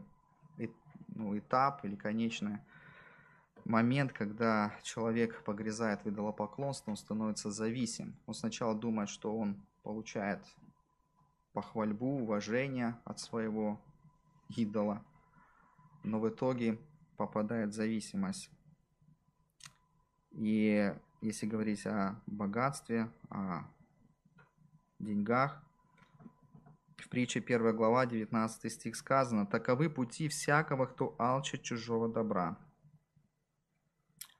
ну, этап или конечное момент, когда человек погрязает в идолопоклонство, он становится зависим. Он сначала думает, что он получает похвальбу, уважение от своего идола, но в итоге попадает в зависимость. И если говорить о богатстве, о деньгах, в притче 1 глава, 19 стих сказано, «Таковы пути всякого, кто алчит чужого добра,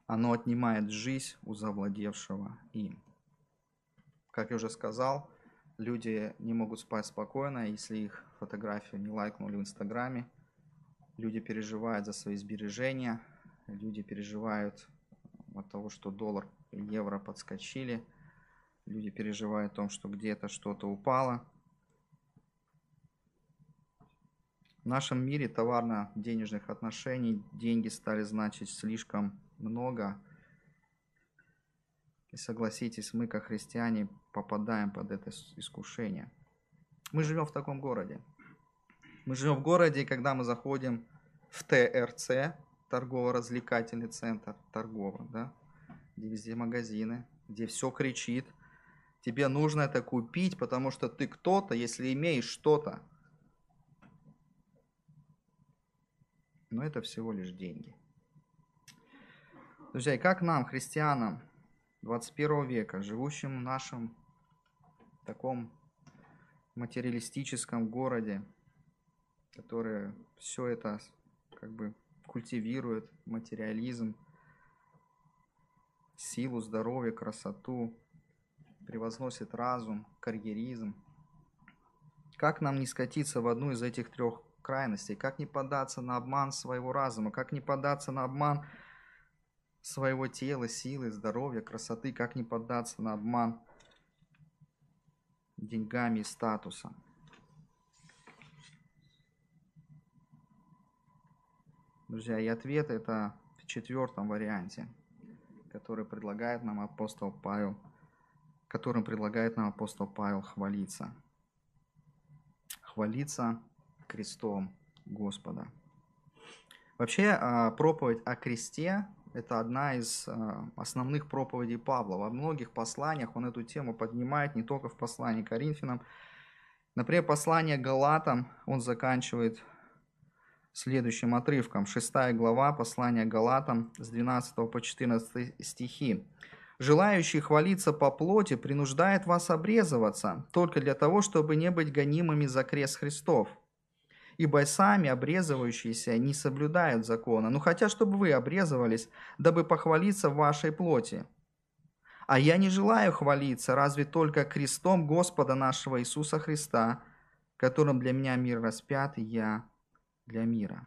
оно отнимает жизнь у завладевшего им. Как я уже сказал, люди не могут спать спокойно, если их фотографию не лайкнули в Инстаграме. Люди переживают за свои сбережения, люди переживают от того, что доллар и евро подскочили, люди переживают о том, что где-то что-то упало. В нашем мире товарно-денежных отношений деньги стали значить слишком много. И согласитесь, мы, как христиане, попадаем под это искушение. Мы живем в таком городе. Мы живем в городе, когда мы заходим в ТРЦ, торгово-развлекательный центр, торгово, да, где везде магазины, где все кричит. Тебе нужно это купить, потому что ты кто-то, если имеешь что-то. Но это всего лишь деньги. Друзья, и как нам, христианам 21 века, живущим в нашем таком материалистическом городе, который все это как бы культивирует, материализм, силу, здоровье, красоту, превозносит разум, карьеризм. Как нам не скатиться в одну из этих трех крайностей? Как не поддаться на обман своего разума? Как не поддаться на обман своего тела, силы, здоровья, красоты, как не поддаться на обман деньгами и статусом. Друзья, и ответ это в четвертом варианте, который предлагает нам апостол Павел, которым предлагает нам апостол Павел хвалиться. Хвалиться крестом Господа. Вообще, а, проповедь о кресте это одна из э, основных проповедей Павла. Во многих посланиях он эту тему поднимает, не только в послании к Коринфянам. Например, послание Галатам он заканчивает следующим отрывком. Шестая глава послания Галатам с 12 по 14 стихи. «Желающий хвалиться по плоти принуждает вас обрезываться, только для того, чтобы не быть гонимыми за крест Христов ибо сами обрезывающиеся не соблюдают закона, но хотят, чтобы вы обрезывались, дабы похвалиться в вашей плоти. А я не желаю хвалиться, разве только крестом Господа нашего Иисуса Христа, которым для меня мир распят, и я для мира.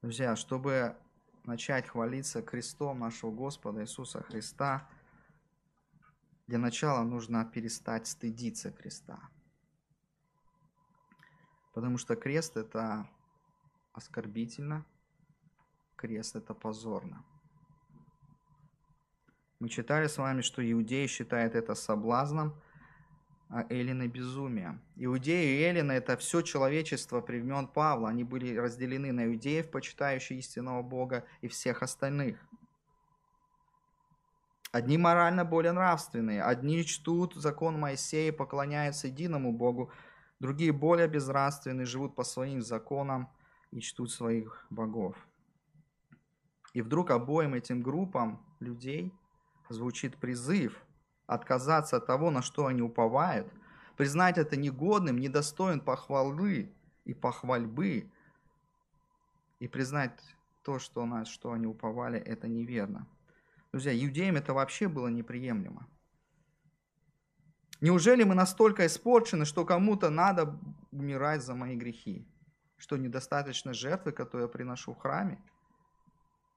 Друзья, чтобы начать хвалиться крестом нашего Господа Иисуса Христа, для начала нужно перестать стыдиться креста. Потому что крест это оскорбительно, крест это позорно. Мы читали с вами, что иудеи считают это соблазном, а эллины безумием. Иудеи и эллины – это все человечество времен Павла. Они были разделены на иудеев, почитающих истинного Бога, и всех остальных. Одни морально более нравственные, одни чтут закон Моисея, поклоняются единому Богу, другие более безнравственные, живут по своим законам и чтут своих богов. И вдруг обоим этим группам людей звучит призыв отказаться от того, на что они уповают, признать это негодным, недостоин похвалы и похвальбы, и признать то, что, на что они уповали, это неверно. Друзья, иудеям это вообще было неприемлемо. Неужели мы настолько испорчены, что кому-то надо умирать за мои грехи? Что недостаточно жертвы, которую я приношу в храме?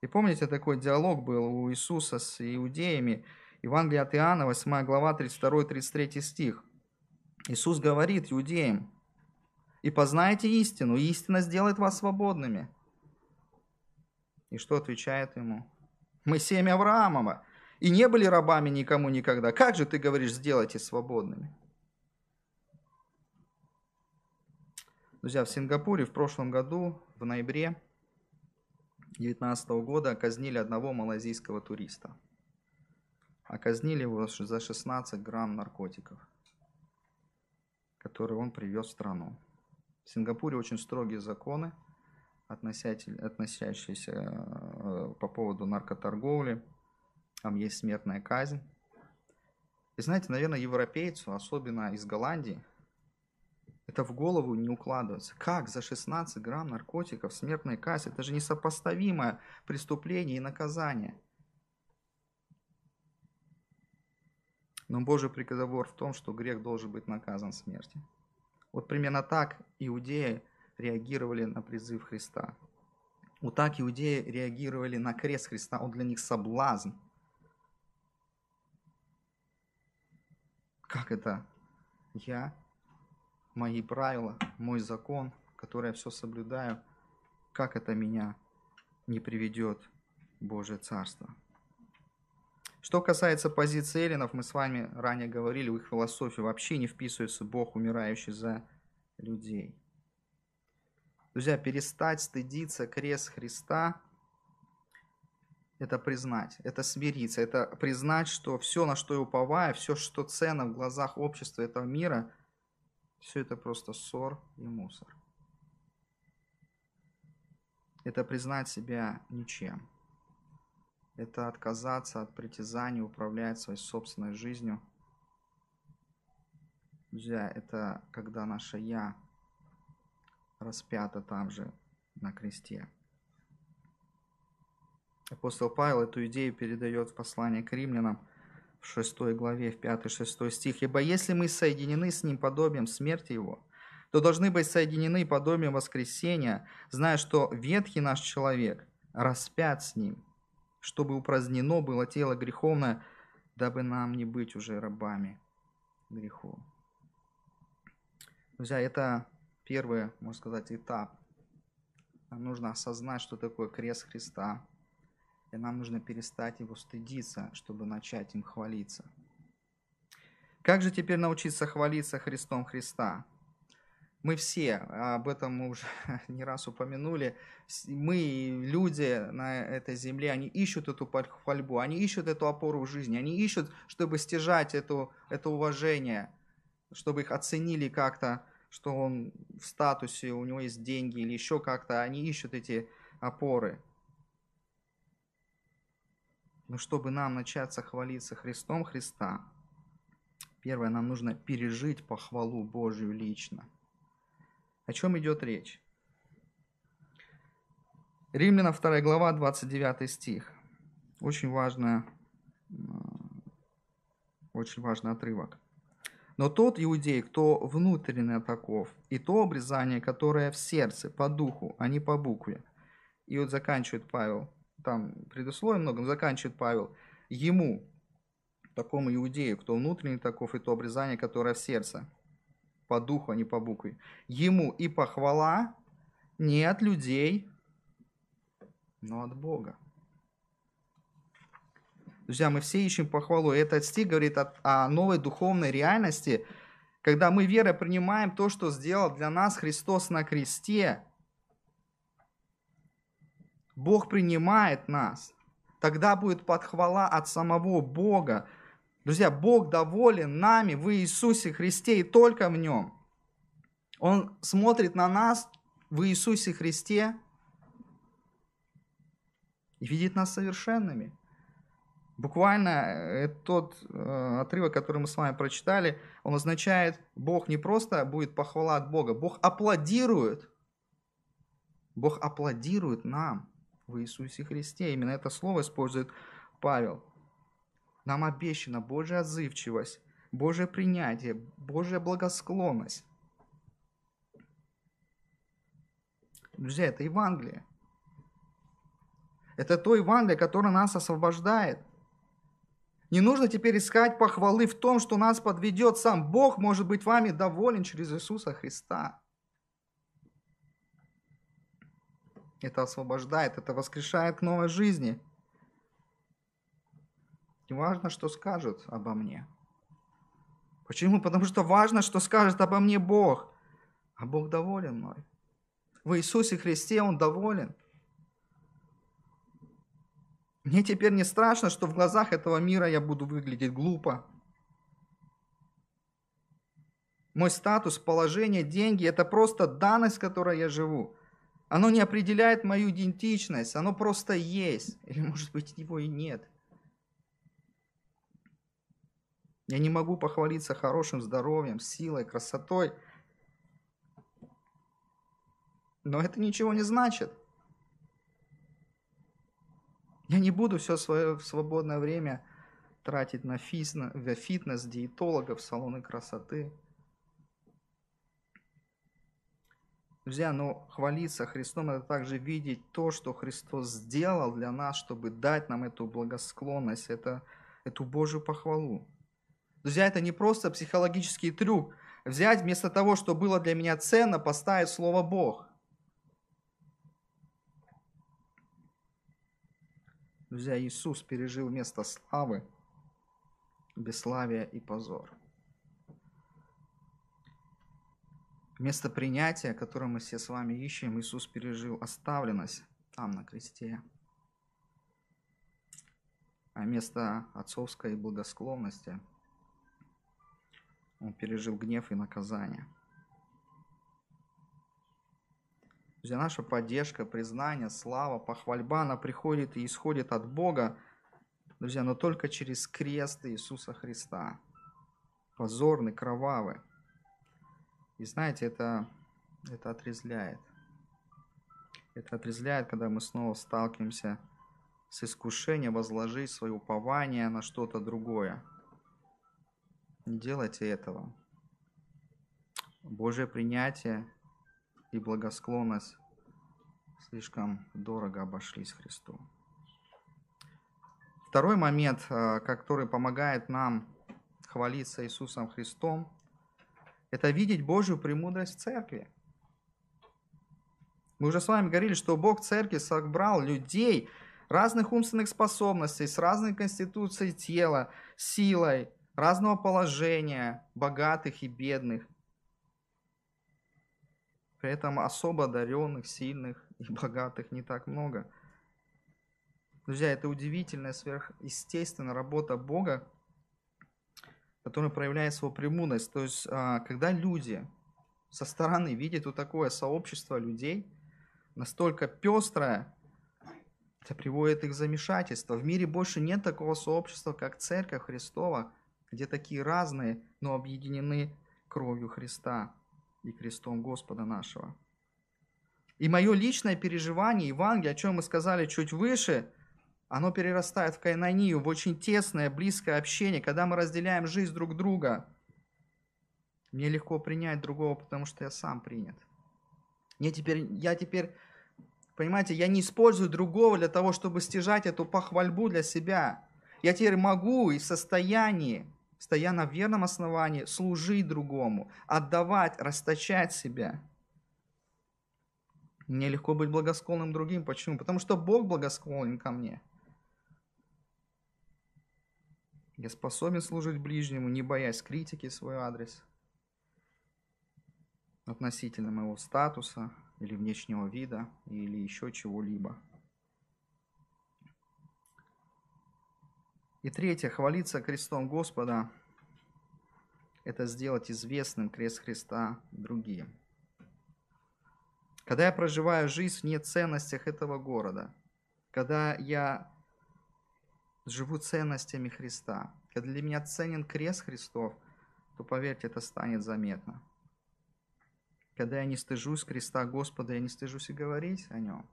И помните, такой диалог был у Иисуса с иудеями. Евангелие от Иоанна, 8 глава, 32-33 стих. Иисус говорит иудеям, «И познайте истину, и истина сделает вас свободными». И что отвечает ему? «Мы семя Авраамова, и не были рабами никому никогда. Как же ты говоришь, сделайте свободными?» Друзья, в Сингапуре в прошлом году, в ноябре, 2019 года казнили одного малазийского туриста. А казнили его за 16 грамм наркотиков, которые он привез в страну. В Сингапуре очень строгие законы, относящиеся э, по поводу наркоторговли. Там есть смертная казнь. И знаете, наверное, европейцу, особенно из Голландии, это в голову не укладывается. Как за 16 грамм наркотиков смертная казнь? Это же несопоставимое преступление и наказание. Но Божий приговор в том, что грех должен быть наказан смертью. Вот примерно так иудеи реагировали на призыв Христа. Вот так иудеи реагировали на крест Христа. Он для них соблазн. Как это? Я мои правила, мой закон, который я все соблюдаю, как это меня не приведет Божье Царство. Что касается позиции эллинов, мы с вами ранее говорили, в их философию вообще не вписывается Бог, умирающий за людей. Друзья, перестать стыдиться крест Христа – это признать, это смириться, это признать, что все, на что я уповаю, все, что ценно в глазах общества этого мира – все это просто ссор и мусор. Это признать себя ничем. Это отказаться от притязаний, управлять своей собственной жизнью. Друзья, это когда наше «я» распято там же, на кресте. Апостол Павел эту идею передает в послании к римлянам – в 6 главе, в 5-6 стих. «Ибо если мы соединены с Ним подобием смерти Его, то должны быть соединены подобием воскресения, зная, что ветхий наш человек распят с Ним, чтобы упразднено было тело греховное, дабы нам не быть уже рабами греху». Друзья, это первый, можно сказать, этап. Нам нужно осознать, что такое крест Христа – и нам нужно перестать его стыдиться, чтобы начать им хвалиться. Как же теперь научиться хвалиться Христом Христа? Мы все, об этом мы уже не раз упомянули, мы, люди на этой земле, они ищут эту хвальбу, они ищут эту опору в жизни, они ищут, чтобы стяжать эту, это уважение, чтобы их оценили как-то, что он в статусе, у него есть деньги или еще как-то, они ищут эти опоры. Но чтобы нам начаться хвалиться Христом Христа, первое, нам нужно пережить похвалу Божью лично. О чем идет речь? Римляна 2 глава, 29 стих. Очень важная, очень важный отрывок. Но тот иудей, кто внутренне таков, и то обрезание, которое в сердце, по духу, а не по букве. И вот заканчивает Павел, там предусловие много, но заканчивает Павел, ему, такому иудею, кто внутренний таков, и то обрезание, которое в сердце, по духу, а не по букве. Ему и похвала не от людей, но от Бога. Друзья, мы все ищем похвалу. И этот стих говорит о, о новой духовной реальности, когда мы верой принимаем то, что сделал для нас Христос на кресте. Бог принимает нас. Тогда будет подхвала от самого Бога. Друзья, Бог доволен нами в Иисусе Христе и только в Нем. Он смотрит на нас в Иисусе Христе и видит нас совершенными. Буквально э, тот э, отрывок, который мы с вами прочитали, он означает, Бог не просто будет похвала от Бога, Бог аплодирует. Бог аплодирует нам в Иисусе Христе. Именно это слово использует Павел. Нам обещана Божья отзывчивость, Божье принятие, Божья благосклонность. Друзья, это Евангелие. Это то Евангелие, которое нас освобождает – не нужно теперь искать похвалы в том, что нас подведет сам Бог, может быть вами доволен через Иисуса Христа. Это освобождает, это воскрешает к новой жизни. Не важно, что скажут обо мне. Почему? Потому что важно, что скажет обо мне Бог. А Бог доволен мной. В Иисусе Христе Он доволен. Мне теперь не страшно, что в глазах этого мира я буду выглядеть глупо. Мой статус, положение, деньги – это просто данность, в которой я живу. Оно не определяет мою идентичность, оно просто есть. Или, может быть, его и нет. Я не могу похвалиться хорошим здоровьем, силой, красотой. Но это ничего не значит – я не буду все свое свободное время тратить на фитнес, диетологов, салоны красоты. Друзья, но хвалиться Христом – это также видеть то, что Христос сделал для нас, чтобы дать нам эту благосклонность, это, эту Божью похвалу. Друзья, это не просто психологический трюк. Взять вместо того, что было для меня ценно, поставить слово «Бог». Друзья, Иисус пережил место славы, бесславия и позор. Место принятия, которое мы все с вами ищем, Иисус пережил оставленность там, на кресте. А место отцовской благосклонности Он пережил гнев и наказание – Друзья, наша поддержка, признание, слава, похвальба, она приходит и исходит от Бога, друзья, но только через крест Иисуса Христа. Позорный, кровавый. И знаете, это, это отрезляет. Это отрезляет, когда мы снова сталкиваемся с искушением возложить свое упование на что-то другое. Не делайте этого. Божье принятие и благосклонность слишком дорого обошлись Христу. Второй момент, э, который помогает нам хвалиться Иисусом Христом, это видеть Божью премудрость в церкви. Мы уже с вами говорили, что Бог в церкви собрал людей разных умственных способностей, с разной конституцией тела, силой, разного положения, богатых и бедных. При этом особо одаренных, сильных и богатых не так много. Друзья, это удивительная, сверхъестественная работа Бога, которая проявляет свою премудрость. То есть, а, когда люди со стороны видят вот такое сообщество людей, настолько пестрое, это приводит их в замешательство. В мире больше нет такого сообщества, как Церковь Христова, где такие разные, но объединены кровью Христа и крестом Господа нашего. И мое личное переживание Евангелия, о чем мы сказали чуть выше, оно перерастает в кайнонию, в очень тесное, близкое общение, когда мы разделяем жизнь друг друга. Мне легко принять другого, потому что я сам принят. Мне теперь, я теперь, понимаете, я не использую другого для того, чтобы стяжать эту похвальбу для себя. Я теперь могу и в состоянии, стоя на верном основании, служить другому, отдавать, расточать себя. Мне легко быть благосклонным другим. Почему? Потому что Бог благосклонен ко мне. Я способен служить ближнему, не боясь критики в свой адрес относительно моего статуса или внешнего вида или еще чего-либо. И третье, хвалиться крестом Господа – это сделать известным крест Христа другим. Когда я проживаю жизнь вне ценностях этого города, когда я живу ценностями Христа, когда для меня ценен крест Христов, то, поверьте, это станет заметно. Когда я не стыжусь креста Господа, я не стыжусь и говорить о нем.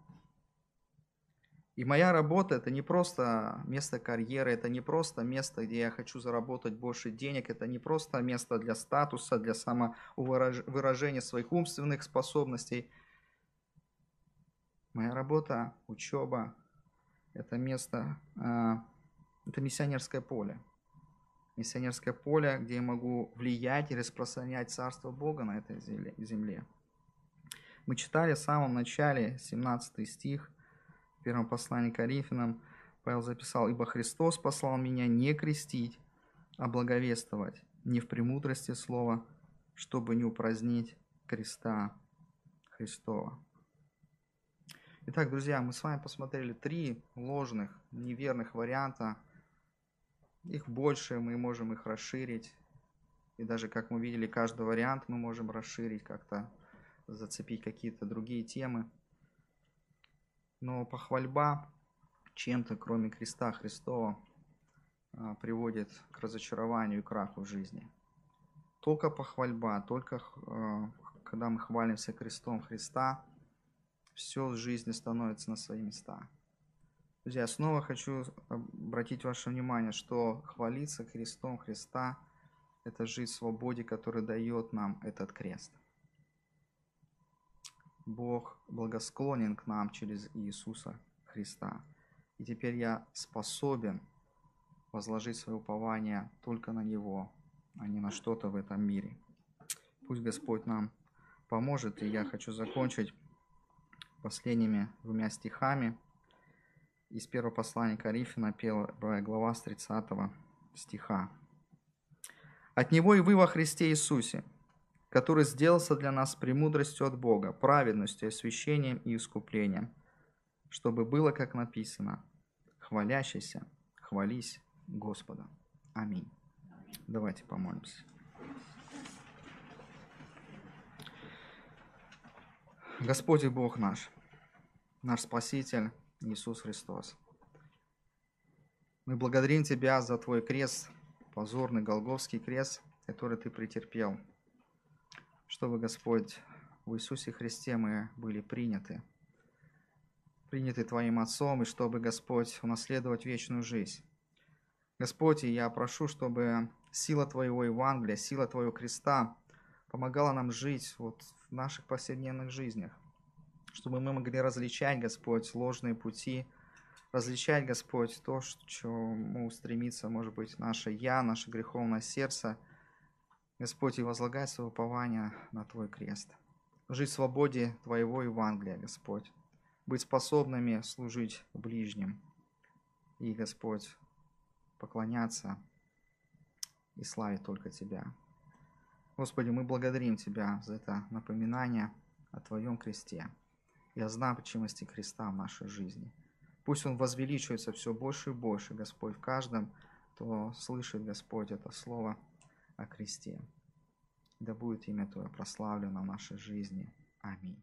И моя работа – это не просто место карьеры, это не просто место, где я хочу заработать больше денег, это не просто место для статуса, для самовыражения своих умственных способностей – Моя работа, учеба – это место, а, это миссионерское поле. Миссионерское поле, где я могу влиять и распространять Царство Бога на этой земле. Мы читали в самом начале 17 стих, в первом послании Коринфянам, Павел записал, «Ибо Христос послал меня не крестить, а благовествовать, не в премудрости слова, чтобы не упразднить креста Христова». Итак, друзья, мы с вами посмотрели три ложных, неверных варианта. Их больше, мы можем их расширить. И даже, как мы видели, каждый вариант мы можем расширить, как-то зацепить какие-то другие темы. Но похвальба чем-то, кроме креста Христова, а, приводит к разочарованию и краху в жизни. Только похвальба, только а, когда мы хвалимся крестом Христа – все в жизни становится на свои места. Друзья, снова хочу обратить ваше внимание, что хвалиться крестом Христа – это жить в свободе, который дает нам этот крест. Бог благосклонен к нам через Иисуса Христа. И теперь я способен возложить свое упование только на Него, а не на что-то в этом мире. Пусть Господь нам поможет, и я хочу закончить последними двумя стихами из первого послания Коринфяна, первая глава с 30 стиха. «От Него и вы во Христе Иисусе, который сделался для нас премудростью от Бога, праведностью, освящением и искуплением, чтобы было, как написано, хвалящийся, хвались Господа. Аминь. Давайте помолимся. Господь и Бог наш, наш Спаситель Иисус Христос. Мы благодарим Тебя за Твой крест, позорный Голговский крест, который Ты претерпел, чтобы, Господь, в Иисусе Христе мы были приняты, приняты Твоим Отцом, и чтобы, Господь, унаследовать вечную жизнь. Господь, я прошу, чтобы сила Твоего Евангелия, сила Твоего креста помогала нам жить вот в наших повседневных жизнях, чтобы мы могли различать, Господь, ложные пути, различать, Господь, то, что чему стремится, может быть, наше «я», наше греховное сердце, Господь, и возлагать свое упование на Твой крест. Жить в свободе Твоего Евангелия, Господь. Быть способными служить ближним. И, Господь, поклоняться и славить только Тебя. Господи, мы благодарим Тебя за это напоминание о Твоем кресте и о значимости креста в нашей жизни. Пусть он возвеличивается все больше и больше, Господь, в каждом, кто слышит, Господь, это слово о кресте. Да будет имя Твое прославлено в нашей жизни. Аминь.